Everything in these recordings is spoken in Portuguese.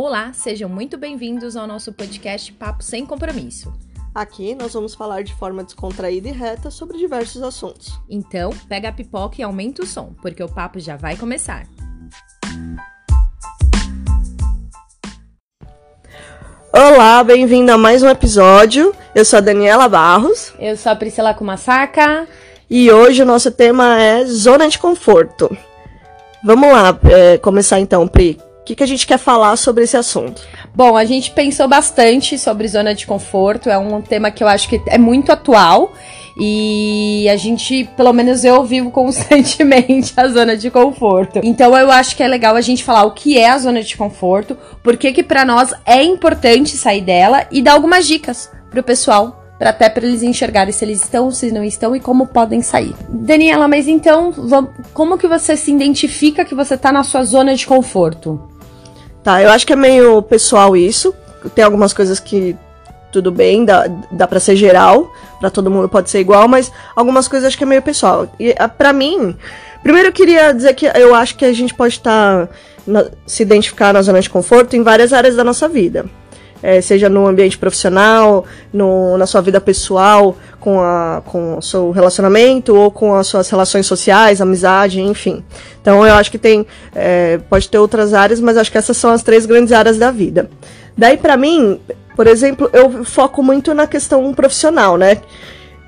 Olá, sejam muito bem-vindos ao nosso podcast Papo Sem Compromisso. Aqui nós vamos falar de forma descontraída e reta sobre diversos assuntos. Então, pega a pipoca e aumenta o som, porque o papo já vai começar. Olá, bem-vindo a mais um episódio. Eu sou a Daniela Barros Eu sou a Priscila Kumasaka. e hoje o nosso tema é zona de conforto. Vamos lá, é, começar então, Pri. Que, que a gente quer falar sobre esse assunto? Bom, a gente pensou bastante sobre zona de conforto, é um tema que eu acho que é muito atual e a gente, pelo menos eu vivo constantemente a zona de conforto. Então eu acho que é legal a gente falar o que é a zona de conforto, por que que para nós é importante sair dela e dar algumas dicas pro pessoal, para até para eles enxergarem se eles estão, se não estão e como podem sair. Daniela, mas então, como que você se identifica que você tá na sua zona de conforto? Tá, eu acho que é meio pessoal isso. Tem algumas coisas que tudo bem, dá, dá pra ser geral, pra todo mundo pode ser igual, mas algumas coisas acho que é meio pessoal. E ah, pra mim, primeiro eu queria dizer que eu acho que a gente pode estar se identificar na zona de conforto em várias áreas da nossa vida. É, seja no ambiente profissional, no, na sua vida pessoal, com, a, com o seu relacionamento ou com as suas relações sociais, amizade, enfim. Então eu acho que tem. é, pode ter outras áreas, mas acho que essas são as três grandes áreas da vida. Daí, pra mim, por exemplo, eu foco muito na questão profissional, né?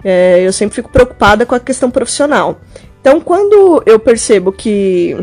É, eu sempre fico preocupada com a questão profissional. Então, quando eu percebo que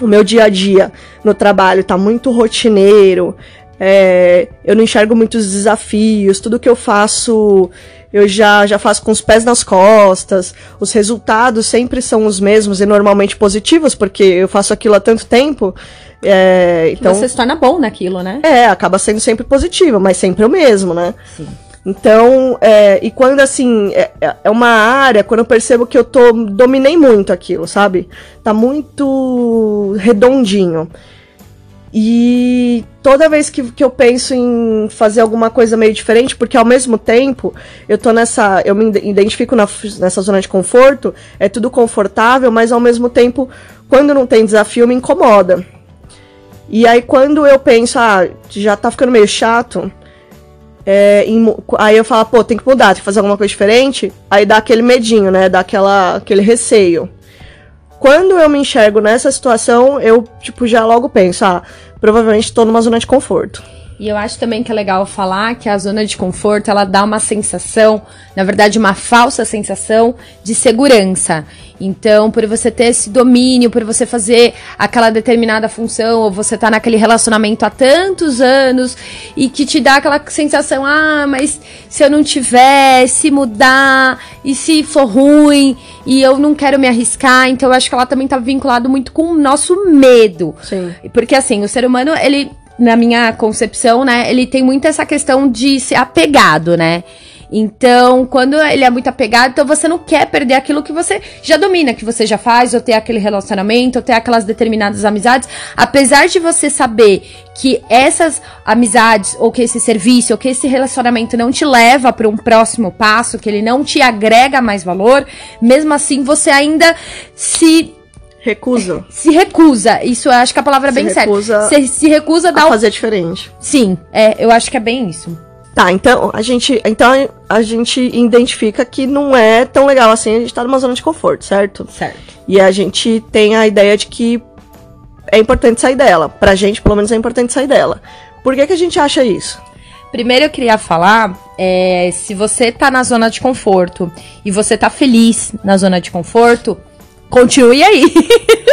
o meu dia a dia no trabalho tá muito rotineiro, é, eu não enxergo muitos desafios, tudo que eu faço eu já, já faço com os pés nas costas, os resultados sempre são os mesmos e normalmente positivos, porque eu faço aquilo há tanto tempo. É, Então, você se torna bom naquilo, né? é, acaba sendo sempre positivo, mas sempre o mesmo, né? Sim. Então, é, e quando assim, é, é uma área, quando eu percebo que eu tô, dominei muito aquilo, sabe? Tá muito redondinho. E toda vez que, que eu penso em fazer alguma coisa meio diferente, porque ao mesmo tempo eu tô nessa. Eu me ide- identifico na, nessa zona de conforto, é tudo confortável, mas ao mesmo tempo, quando não tem desafio, me incomoda. E aí quando eu penso, ah, já tá ficando meio chato, é, em aí eu falo, pô, tem que mudar, tem que fazer alguma coisa diferente. Aí dá aquele medinho, né? Dá aquela, aquele receio. Quando eu me enxergo nessa situação, eu, tipo, já logo penso, ah, provavelmente tô numa zona de conforto. E eu acho também que é legal falar que a zona de conforto, ela dá uma sensação, na verdade, uma falsa sensação de segurança. Então, por você ter esse domínio, por você fazer aquela determinada função, ou você tá naquele relacionamento há tantos anos e que te dá aquela sensação, ah, mas se eu não tiver, se mudar, e se for ruim, e eu não quero me arriscar, então eu acho que ela também tá vinculado muito com o nosso medo. Sim. Porque assim, o ser humano, ele, na minha concepção, né, ele tem muito essa questão de ser apegado, né? Então, quando ele é muito apegado, então você não quer perder aquilo que você já domina, que você já faz, ou ter aquele relacionamento, ou ter aquelas determinadas amizades. Apesar de você saber que essas amizades, ou que esse serviço, ou que esse relacionamento não te leva para um próximo passo, que ele não te agrega mais valor, mesmo assim você ainda se Recuso se recusa. Isso eu acho que a palavra é Se bem certa. recusa Você se recusa a dar a o. fazer diferente. Sim, é, eu acho que é bem isso. Tá, então a gente, então a gente identifica que não é tão legal assim a gente tá numa zona de conforto, certo? Certo. E a gente tem a ideia de que é importante sair dela. Pra gente, pelo menos, é importante sair dela. Por que, que a gente acha isso? Primeiro eu queria falar, é, se você tá na zona de conforto e você tá feliz na zona de conforto, continue aí.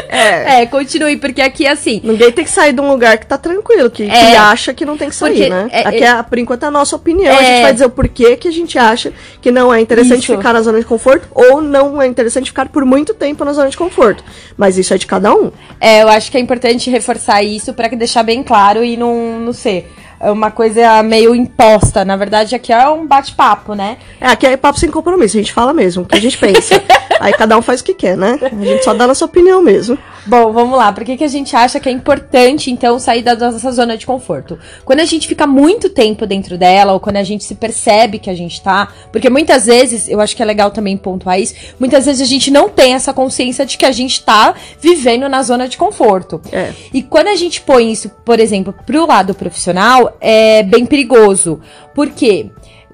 É. é, continue, porque aqui assim. Ninguém tem que sair de um lugar que tá tranquilo, que, que É. acha que não tem que sair, Porque né? é- Aqui, é, por enquanto, é a nossa opinião. A É. gente vai dizer o porquê que a gente acha que não é interessante Isso. ficar na zona de conforto ou não é interessante ficar por muito tempo na zona de conforto. Mas isso é de cada um. É, eu acho que é importante reforçar isso pra que deixar bem claro e não, não ser. Uma coisa meio imposta. Na verdade, aqui é um bate-papo, né? É, aqui é papo sem compromisso, a gente fala mesmo o que a gente pensa. Aí cada um faz o que quer, né? A gente só dá nossa opinião mesmo. Bom, vamos lá. Por que, que a gente acha que é importante, então, sair da nossa zona de conforto? Quando a gente fica muito tempo dentro dela, ou quando a gente se percebe que a gente tá. Porque muitas vezes, eu acho que é legal também pontuar isso, muitas vezes a gente não tem essa consciência de que a gente tá vivendo na zona de conforto. É. E quando a gente põe isso, por exemplo, pro lado profissional, é bem perigoso. Por quê?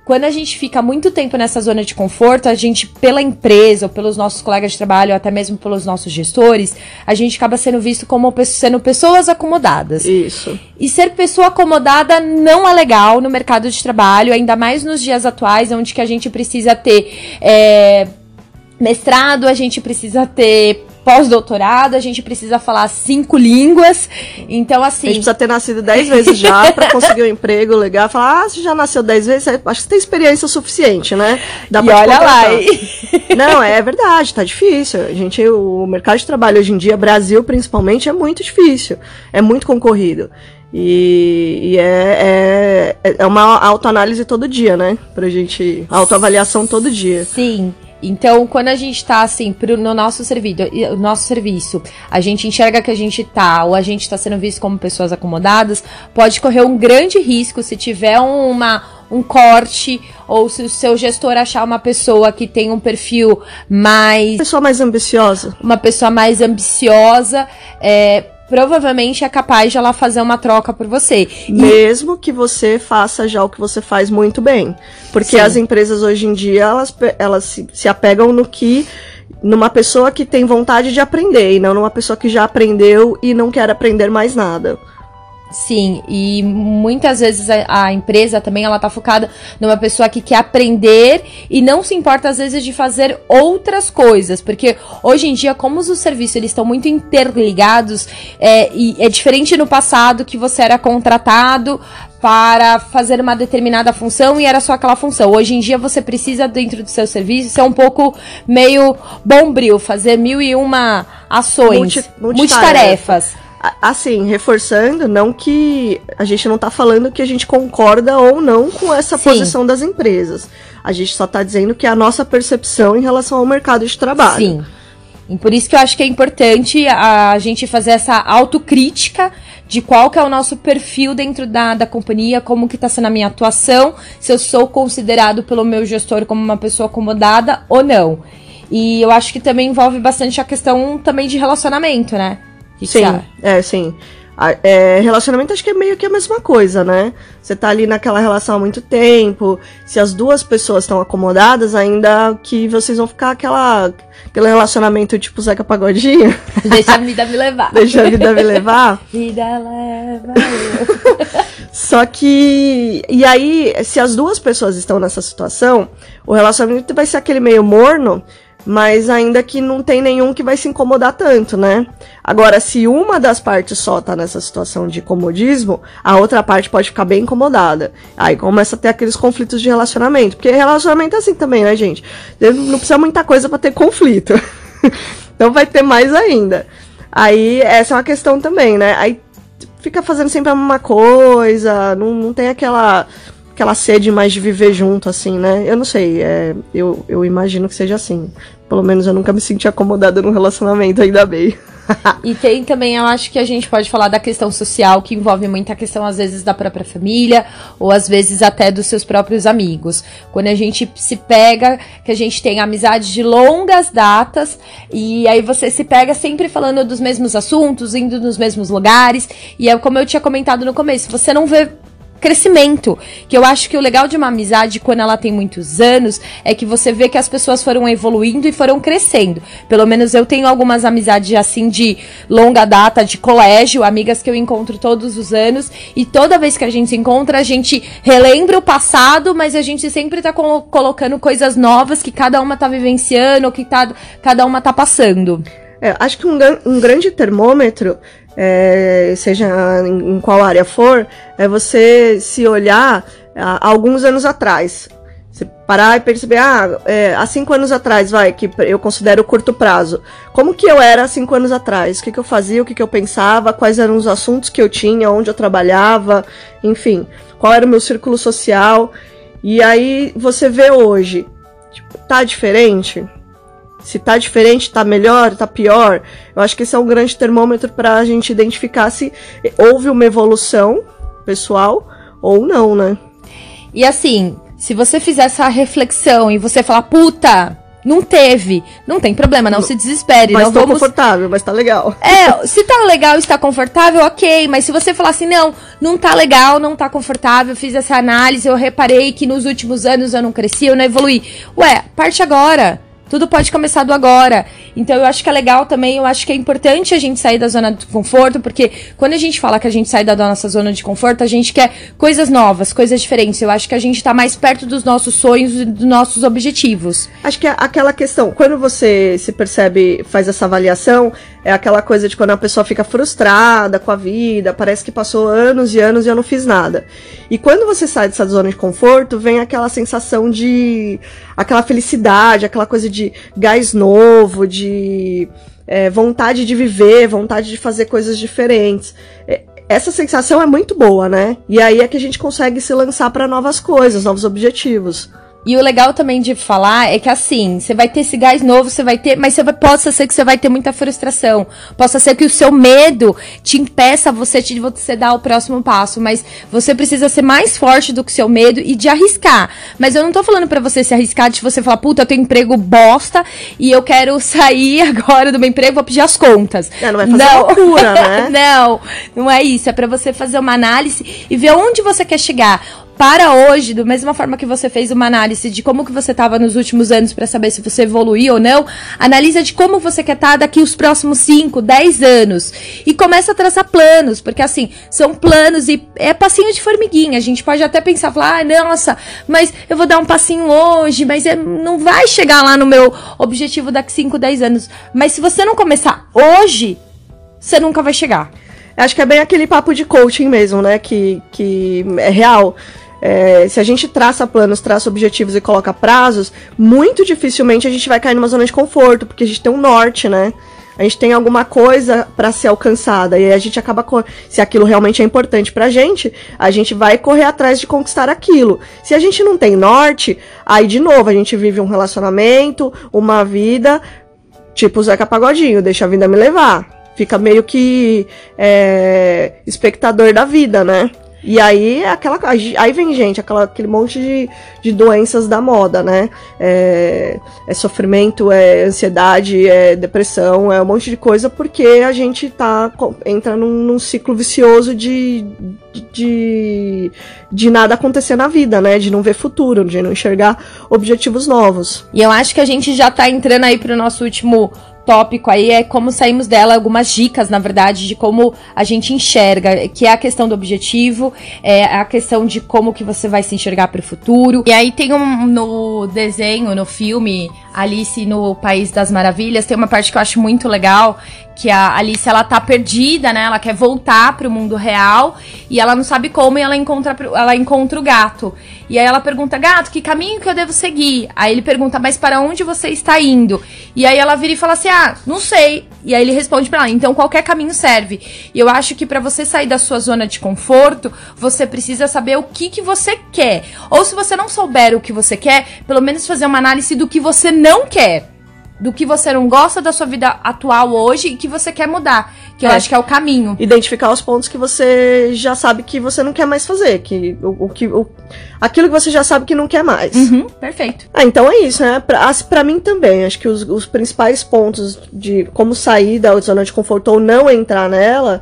quando a gente fica muito tempo nessa zona de conforto, a gente, pela empresa, ou pelos nossos colegas de trabalho, ou até mesmo pelos nossos gestores, a gente acaba sendo visto como sendo pessoas acomodadas. Isso. E ser pessoa acomodada não é legal no mercado de trabalho, ainda mais nos dias atuais, onde que a gente precisa ter. É, mestrado, a gente precisa ter pós-doutorado, a gente precisa falar cinco línguas. Então, assim. A gente precisa ter nascido dez vezes já para conseguir um emprego legal. Falar, ah, você já nasceu dez vezes, acho que você tem experiência suficiente, né? Dá e olha lá. Não, é verdade, tá difícil. A gente, o mercado de trabalho hoje em dia, Brasil principalmente, é muito difícil. É muito concorrido. E, e é, é, é uma autoanálise todo dia, né? Pra gente. Autoavaliação todo dia. Sim. Então, quando a gente tá assim, pro, no nosso serviço, nosso serviço, a gente enxerga que a gente tá, ou a gente tá sendo visto como pessoas acomodadas, pode correr um grande risco se tiver uma, um corte, ou se o seu gestor achar uma pessoa que tem um perfil mais. Pessoa mais ambiciosa. Uma pessoa mais ambiciosa. É, provavelmente é capaz de ela fazer uma troca por você. Mesmo que você faça já o que você faz muito bem. Porque Sim. as empresas hoje em dia, elas, elas se, se apegam no que numa pessoa que tem vontade de aprender e não numa pessoa que já aprendeu e não quer aprender mais nada. Sim, e muitas vezes a, a, empresa também ela tá focada numa pessoa que quer aprender e não se importa às vezes de fazer outras coisas, porque hoje em dia como os serviços eles estão muito interligados é, e é diferente no passado que você era contratado para fazer uma determinada função e era só aquela função. Hoje em dia você precisa dentro do seu serviço ser um pouco meio bombril, fazer mil e uma ações, Multi, multitarefas. Assim, reforçando, não que a gente não tá falando que a gente concorda ou não com essa Sim. posição das empresas. A gente só tá dizendo que é a nossa percepção em relação ao mercado de trabalho. Sim. E por isso que eu acho que é importante a gente fazer essa autocrítica de qual que é o nosso perfil dentro da, da companhia, como que está sendo a minha atuação, se eu sou considerado pelo meu gestor como uma pessoa acomodada ou não. E eu acho que também envolve bastante a questão também de relacionamento, né? Que sim, que é, sim. É, relacionamento acho que é meio que a mesma coisa, né? Você tá ali naquela relação há muito tempo, se as duas pessoas estão acomodadas, ainda que vocês vão ficar aquela, aquele relacionamento tipo Zeca Pagodinho. Deixa a vida me levar. Deixa a vida me levar. vida leva Só que. E aí, se as duas pessoas estão nessa situação, o relacionamento vai ser aquele meio morno mas ainda que não tem nenhum que vai se incomodar tanto, né? Agora, se uma das partes só tá nessa situação de comodismo, a outra parte pode ficar bem incomodada. Aí começa a ter aqueles conflitos de relacionamento, porque relacionamento é assim também, né, gente? Não precisa muita coisa para ter conflito. então vai ter mais ainda. Aí essa é uma questão também, né? Aí fica fazendo sempre a mesma coisa, não, não tem aquela aquela sede mais de viver junto, assim, né? Eu não sei, é, eu, eu imagino que seja assim. Pelo menos eu nunca me senti acomodada num relacionamento, ainda bem. e tem também, eu acho que a gente pode falar da questão social, que envolve muita questão, às vezes, da própria família, ou às vezes até dos seus próprios amigos. Quando a gente se pega, que a gente tem amizade de longas datas, e aí você se pega sempre falando dos mesmos assuntos, indo nos mesmos lugares, e é como eu tinha comentado no começo, você não vê crescimento. Que eu acho que o legal de uma amizade, quando ela tem muitos anos, é que você vê que as pessoas foram evoluindo e foram crescendo. Pelo menos eu tenho algumas amizades assim de longa data, de colégio, amigas que eu encontro todos os anos. E toda vez que a gente se encontra, a gente relembra o passado, mas a gente sempre tá colo colocando coisas novas que cada uma tá vivenciando, que tá, cada uma tá passando. É, acho que um, um grande termômetro é, seja em, qual área for, é você se olhar há alguns anos atrás. Você parar e perceber, ah, é, há cinco anos atrás, vai, que eu considero curto prazo. Como que eu era há cinco anos atrás? O que, que eu fazia, o que, que eu pensava, quais eram os assuntos que eu tinha, onde eu trabalhava, enfim, qual era o meu círculo social. E aí você vê hoje, tipo, tá diferente? Se tá diferente, tá melhor, tá pior. Eu acho que esse é um grande termômetro para a gente identificar se houve uma evolução pessoal ou não, né? E assim, se você fizer essa reflexão e você falar, puta, não teve. Não tem problema, não, não se desespere. Mas não tá vamos... confortável, mas tá legal. É, se tá legal está confortável, ok. Mas se você falar assim, não, não tá legal, não tá confortável, fiz essa análise, eu reparei que nos últimos anos eu não cresci, eu não evolui. Ué, parte agora. Tudo pode começar do agora. Então eu acho que é legal também, eu acho que é importante a gente sair da zona de conforto, porque quando a gente fala que a gente sai da nossa zona de conforto, a gente quer coisas novas, coisas diferentes. Eu acho que a gente tá mais perto dos nossos sonhos e dos nossos objetivos. Acho que é aquela questão, quando você se percebe, faz essa avaliação, é aquela coisa de quando a pessoa fica frustrada com a vida, parece que passou anos e anos e eu não fiz nada. E quando você sai dessa zona de conforto, vem aquela sensação de. aquela felicidade, aquela coisa de gás novo, de é, vontade de viver, vontade de fazer coisas diferentes. É, essa sensação é muito boa, né? E aí é que a gente consegue se lançar para novas coisas, novos objetivos. E o legal também de falar é que assim, você vai ter esse gás novo, você vai ter, mas você vai, possa ser que você vai ter muita frustração. Possa ser que o seu medo te impeça você de você dar o próximo passo, mas você precisa ser mais forte do que o seu medo e de arriscar. Mas eu não tô falando para você se arriscar de você falar, puta, eu tenho emprego bosta e eu quero sair agora do meu emprego, vou pedir as contas. É, não vai fazer não. loucura, né? não, não é isso, é para você fazer uma análise e ver onde você quer chegar para hoje, da mesma forma que você fez uma análise de como que você estava nos últimos anos para saber se você evoluiu ou não, analisa de como você quer estar tá daqui os próximos 5, 10 anos. E começa a traçar planos, porque assim, são planos e é passinho de formiguinha. A gente pode até pensar, falar, ah, nossa, mas eu vou dar um passinho hoje, mas é, não vai chegar lá no meu objetivo daqui 5, 10 anos. Mas se você não começar hoje, você nunca vai chegar. Acho que é bem aquele papo de coaching mesmo, né? Que, que é real. É, se a gente traça planos, traça objetivos e coloca prazos, muito dificilmente a gente vai cair numa zona de conforto, porque a gente tem um norte, né? A gente tem alguma coisa para ser alcançada e a gente acaba se aquilo realmente é importante pra gente, a gente vai correr atrás de conquistar aquilo. Se a gente não tem norte, aí de novo a gente vive um relacionamento, uma vida tipo Zeca Pagodinho, deixa a vida me levar. Fica meio que é, espectador da vida, né? E aí aquela. Aí vem, gente, aquela, aquele monte de, de doenças da moda, né? É, é, sofrimento, é ansiedade, é depressão, é um monte de coisa, porque a gente tá. entra num, num ciclo vicioso de, de, de nada acontecer na vida, né? De não ver futuro, de não enxergar objetivos novos. E eu acho que a gente já tá entrando aí pro nosso último tópico aí é como saímos dela, algumas dicas, na verdade, de como a gente enxerga, que é a questão do objetivo, é a questão de como que você vai se enxergar para o futuro. E aí tem um no desenho, no filme Alice no País das Maravilhas, tem uma parte que eu acho muito legal, que a Alice ela tá perdida, né? Ela quer voltar pro mundo real e ela não sabe como e ela encontra ela encontra o gato. E aí ela pergunta: "Gato, que caminho que eu devo seguir?" Aí ele pergunta: "Mas para onde você está indo?" E aí ela vira e fala assim: "Ah, não sei". E aí ele responde para ela: "Então qualquer caminho serve". E eu acho que para você sair da sua zona de conforto, você precisa saber o que que você quer. Ou se você não souber o que você quer, pelo menos fazer uma análise do que você não quer do que você não gosta da sua vida atual hoje e que você quer mudar. Que é. eu acho que é o caminho. Identificar os pontos que você já sabe que você não quer mais fazer. Que, o, o que, o, aquilo que você já sabe que não quer mais. Uhum, perfeito. Ah, então é isso, né? Pra, pra mim também. Acho que os, os principais pontos de como sair da zona de conforto ou não entrar nela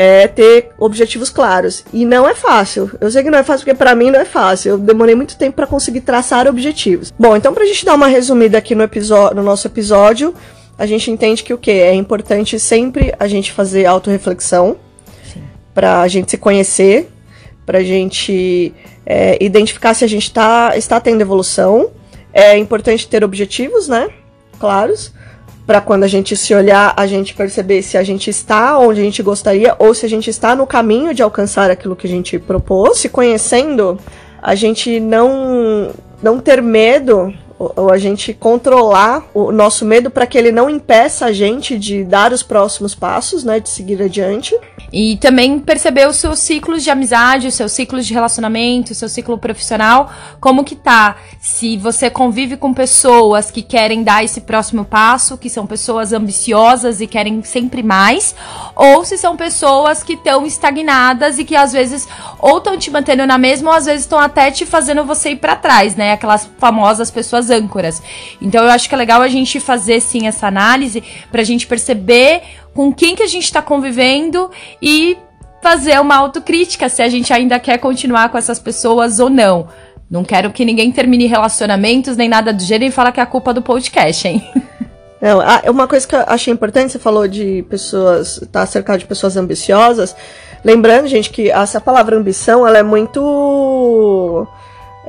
é ter objetivos claros. E não é fácil. Eu sei que não é fácil porque para mim não é fácil. Eu demorei muito tempo para conseguir traçar objetivos. Bom, então pra gente dar uma resumida aqui no, episódio, no nosso episódio, a gente entende que o que é importante sempre a gente fazer autorreflexão para a gente se conhecer, para a gente é, identificar se a gente tá, está tendo evolução. É importante ter objetivos, né? Claros para quando a gente se olhar, a gente perceber se a gente está onde a gente gostaria ou se a gente está no caminho de alcançar aquilo que a gente propôs. Se conhecendo, a gente não não ter medo ou a gente controlar o nosso medo para que ele não impeça a gente de dar os próximos passos, né, de seguir adiante. E também perceber os seus ciclos de amizade, os seus ciclos de relacionamento, o seu ciclo profissional, como que tá. Se você convive com pessoas que querem dar esse próximo passo, que são pessoas ambiciosas e querem sempre mais, ou se são pessoas que estão estagnadas e que às vezes ou estão te mantendo na mesma ou às vezes estão até te fazendo você ir para trás, né? Aquelas famosas pessoas âncoras. Então eu acho que é legal a gente fazer sim essa análise pra gente perceber com quem que a gente está convivendo e fazer uma autocrítica se a gente ainda quer continuar com essas pessoas ou não. Não quero que ninguém termine relacionamentos nem nada do gênero e falar que é a culpa do podcast, hein? Não, uma coisa que eu achei importante, você falou de pessoas, tá cercado de pessoas ambiciosas. Lembrando, gente, que essa palavra ambição, ela é muito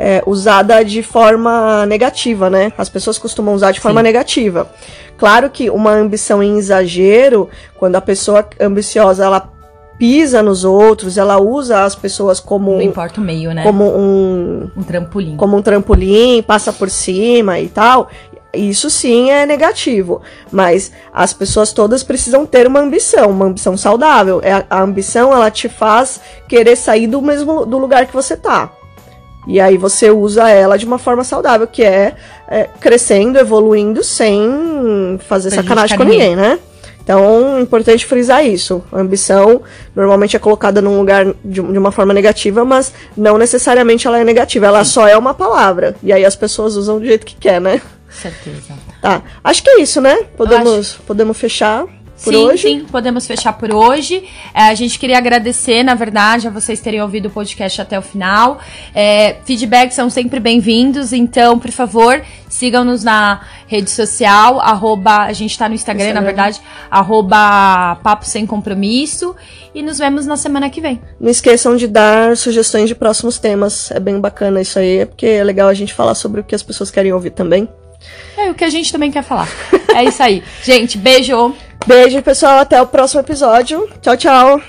é, usada de forma negativa, né? As pessoas costumam usar de forma Sim. negativa. Claro que uma ambição em exagero, quando a pessoa ambiciosa ela pisa nos outros, ela usa as pessoas como não importa o meio, né? Como um um trampolim. Como um trampolim, passa por cima e tal. Isso sim é negativo, mas as pessoas todas precisam ter uma ambição, uma ambição saudável. É a ambição ela te faz querer sair do mesmo do lugar que você tá. E aí você usa ela de uma forma saudável, que é, é crescendo, evoluindo, sem fazer sacanagem com ninguém, né? Então, é importante frisar isso. A ambição normalmente é colocada num lugar de, de, uma forma negativa, mas não necessariamente ela é negativa, ela só é uma palavra. E aí as pessoas usam do jeito que quer, né? Certeza. Tá. Acho que é isso, né? Podemos, acho... podemos fechar por sim, hoje? Sim, podemos fechar por hoje. É, a gente queria agradecer, na verdade, a vocês terem ouvido o podcast até o final. É, feedbacks são sempre bem-vindos, então, por favor, sigam-nos na rede social, arroba, a gente está no Instagram, Instagram, na verdade, arroba Papo Sem Compromisso. E nos vemos na semana que vem. Não esqueçam de dar sugestões de próximos temas. É bem bacana isso aí, porque é legal a gente falar sobre o que as pessoas querem ouvir também. É o que a gente também quer falar. é isso aí. Gente, beijo! Beijo, pessoal. Até o próximo episódio. Tchau, tchau.